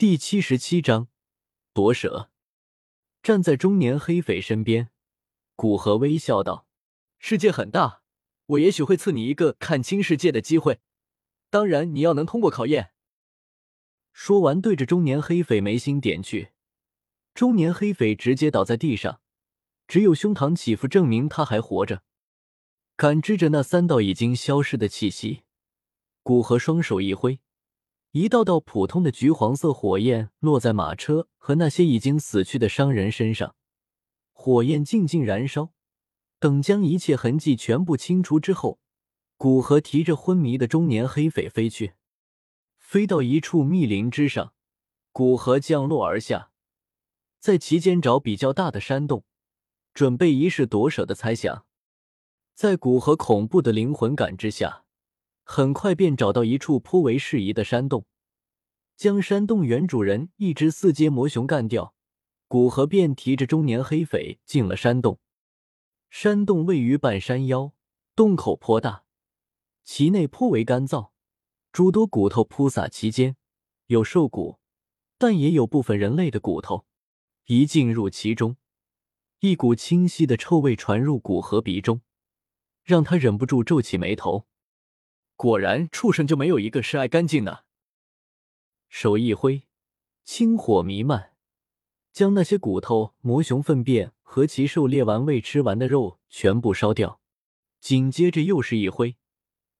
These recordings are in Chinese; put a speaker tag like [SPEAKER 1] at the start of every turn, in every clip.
[SPEAKER 1] 第七十七章夺舍。站在中年黑匪身边，古河微笑道：“世界很大，我也许会赐你一个看清世界的机会。当然，你要能通过考验。”说完，对着中年黑匪眉心点去，中年黑匪直接倒在地上，只有胸膛起伏证明他还活着。感知着那三道已经消失的气息，古河双手一挥。一道道普通的橘黄色火焰落在马车和那些已经死去的商人身上，火焰静静燃烧。等将一切痕迹全部清除之后，古河提着昏迷的中年黑匪飞去，飞到一处密林之上。古河降落而下，在其间找比较大的山洞，准备一试夺舍的猜想。在古河恐怖的灵魂感知下。很快便找到一处颇为适宜的山洞，将山洞原主人一只四阶魔熊干掉。古河便提着中年黑匪进了山洞。山洞位于半山腰，洞口颇大，其内颇为干燥，诸多骨头铺洒其间，有兽骨，但也有部分人类的骨头。一进入其中，一股清晰的臭味传入古河鼻中，让他忍不住皱起眉头。果然，畜生就没有一个是爱干净的。手一挥，青火弥漫，将那些骨头、魔熊粪便和其狩猎完未吃完的肉全部烧掉。紧接着又是一挥，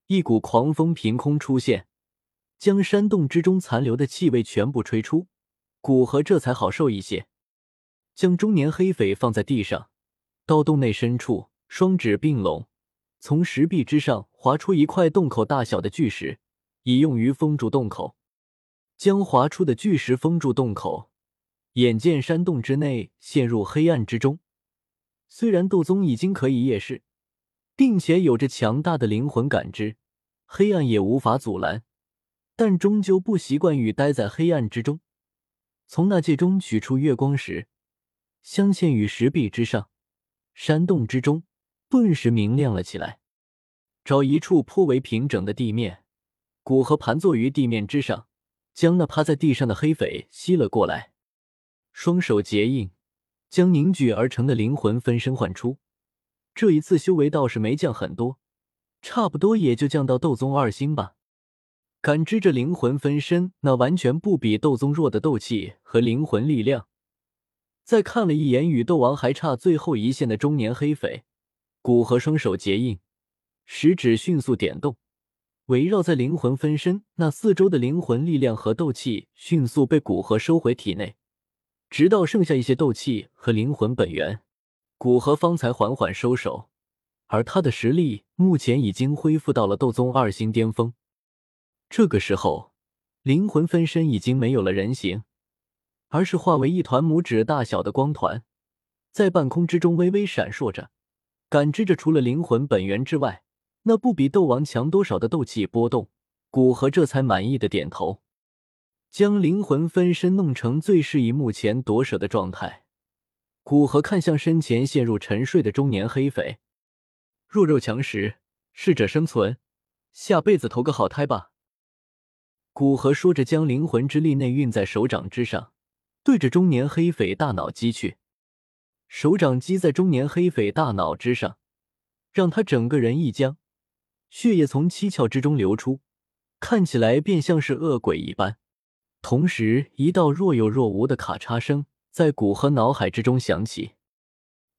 [SPEAKER 1] 一股狂风凭空出现，将山洞之中残留的气味全部吹出。古河这才好受一些，将中年黑匪放在地上，到洞内深处，双指并拢。从石壁之上划出一块洞口大小的巨石，以用于封住洞口。将划出的巨石封住洞口，眼见山洞之内陷入黑暗之中。虽然斗宗已经可以夜视，并且有着强大的灵魂感知，黑暗也无法阻拦，但终究不习惯于待在黑暗之中。从那戒中取出月光石，镶嵌于石壁之上，山洞之中。顿时明亮了起来。找一处颇为平整的地面，古河盘坐于地面之上，将那趴在地上的黑匪吸了过来，双手结印，将凝聚而成的灵魂分身唤出。这一次修为倒是没降很多，差不多也就降到斗宗二星吧。感知着灵魂分身那完全不比斗宗弱的斗气和灵魂力量，再看了一眼与斗王还差最后一线的中年黑匪。古河双手结印，食指迅速点动，围绕在灵魂分身那四周的灵魂力量和斗气迅速被古河收回体内，直到剩下一些斗气和灵魂本源，古河方才缓缓收手。而他的实力目前已经恢复到了斗宗二星巅峰。这个时候，灵魂分身已经没有了人形，而是化为一团拇指大小的光团，在半空之中微微闪烁着。感知着除了灵魂本源之外，那不比斗王强多少的斗气波动，古河这才满意的点头，将灵魂分身弄成最适宜目前夺舍的状态。古河看向身前陷入沉睡的中年黑匪，弱肉强食，适者生存，下辈子投个好胎吧。古河说着，将灵魂之力内运在手掌之上，对着中年黑匪大脑击去。手掌击在中年黑匪大脑之上，让他整个人一僵，血液从七窍之中流出，看起来便像是恶鬼一般。同时，一道若有若无的咔嚓声在古河脑海之中响起。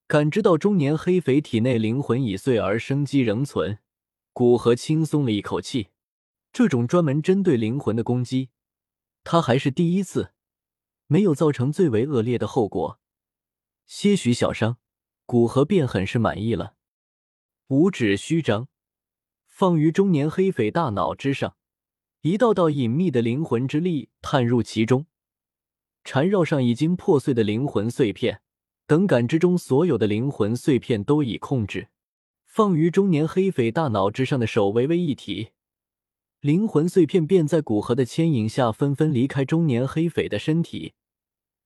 [SPEAKER 1] 感知到中年黑匪体内灵魂已碎而生机仍存，古河轻松了一口气。这种专门针对灵魂的攻击，他还是第一次，没有造成最为恶劣的后果。些许小伤，古河便很是满意了。五指虚张，放于中年黑匪大脑之上，一道道隐秘的灵魂之力探入其中，缠绕上已经破碎的灵魂碎片。等感知中所有的灵魂碎片都已控制，放于中年黑匪大脑之上的手微微一提，灵魂碎片便在古河的牵引下纷纷离开中年黑匪的身体，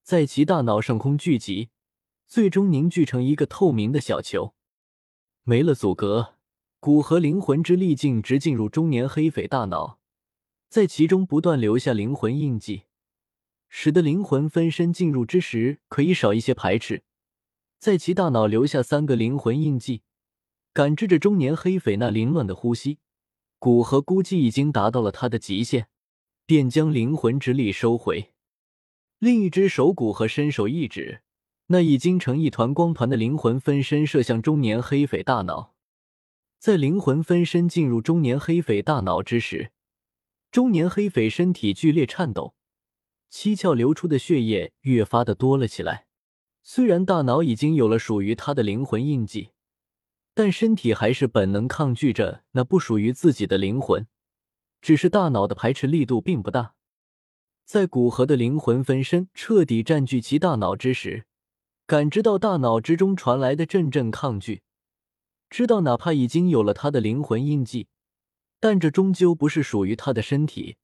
[SPEAKER 1] 在其大脑上空聚集。最终凝聚成一个透明的小球，没了阻隔，古和灵魂之力径直进入中年黑匪大脑，在其中不断留下灵魂印记，使得灵魂分身进入之时可以少一些排斥，在其大脑留下三个灵魂印记，感知着中年黑匪那凌乱的呼吸。古河估计已经达到了他的极限，便将灵魂之力收回。另一只手古和伸手一指，那已经成一团光团的灵魂分身射向中年黑匪大脑。在灵魂分身进入中年黑匪大脑之时，中年黑匪身体剧烈颤抖，七窍流出的血液越发的多了起来。虽然大脑已经有了属于他的灵魂印记，但身体还是本能抗拒着那不属于自己的灵魂，只是大脑的排斥力度并不大。在古河的灵魂分身彻底占据其大脑之时，感知到大脑之中传来的阵阵抗拒，知道哪怕已经有了他的灵魂印记。但这终究不是属于他的身体，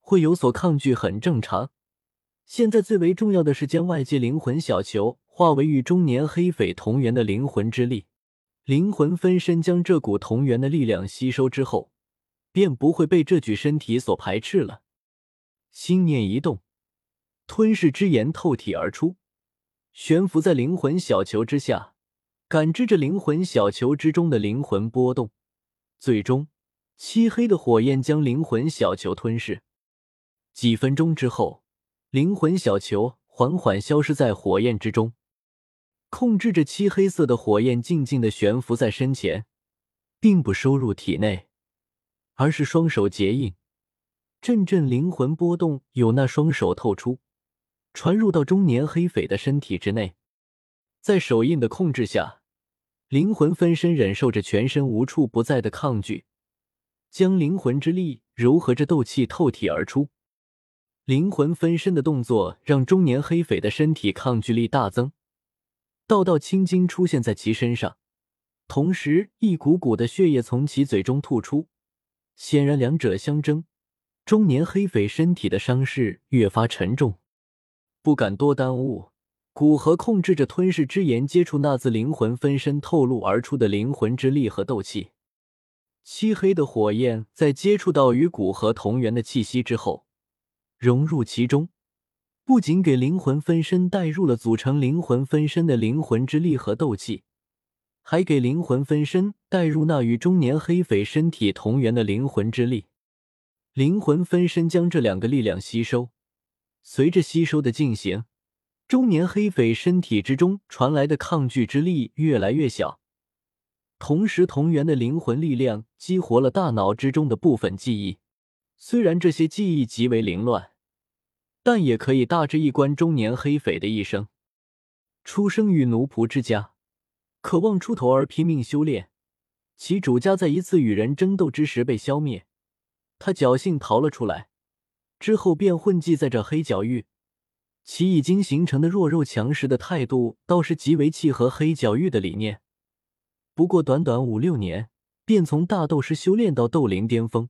[SPEAKER 1] 会有所抗拒很正常。现在最为重要的是将外界灵魂小球化为与中年黑匪同源的灵魂之力。灵魂分身将这股同源的力量吸收之后，便不会被这具身体所排斥了。心念一动，吞噬之炎透体而出，悬浮在灵魂小球之下，感知着灵魂小球之中的灵魂波动，最终。漆黑的火焰将灵魂小球吞噬。几分钟之后，灵魂小球缓缓消失在火焰之中。控制着漆黑色的火焰静静的悬浮在身前，并不收入体内，而是双手结印，阵阵灵魂波动由那双手透出，传入到中年黑匪的身体之内。在手印的控制下，灵魂分身忍受着全身无处不在的抗拒。将灵魂之力柔合着斗气透体而出，灵魂分身的动作让中年黑匪的身体抗拒力大增，道道青筋出现在其身上，同时一股股的血液从其嘴中吐出，显然两者相争，中年黑匪身体的伤势越发沉重，不敢多耽误，古河控制着吞噬之炎接触那自灵魂分身透露而出的灵魂之力和斗气。漆黑的火焰在接触到与古河同源的气息之后，融入其中，不仅给灵魂分身带入了组成灵魂分身的灵魂之力和斗气，还给灵魂分身带入那与中年黑匪身体同源的灵魂之力。灵魂分身将这两个力量吸收，随着吸收的进行，中年黑匪身体之中传来的抗拒之力越来越小。同时，同源的灵魂力量激活了大脑之中的部分记忆。虽然这些记忆极为凌乱，但也可以大致一观中年黑匪的一生。出生于奴仆之家，渴望出头而拼命修炼。其主家在一次与人争斗之时被消灭，他侥幸逃了出来，之后便混迹在这黑角域。其已经形成的弱肉强食的态度，倒是极为契合黑角域的理念。不过短短五六年，便从大斗师修炼到斗灵巅峰，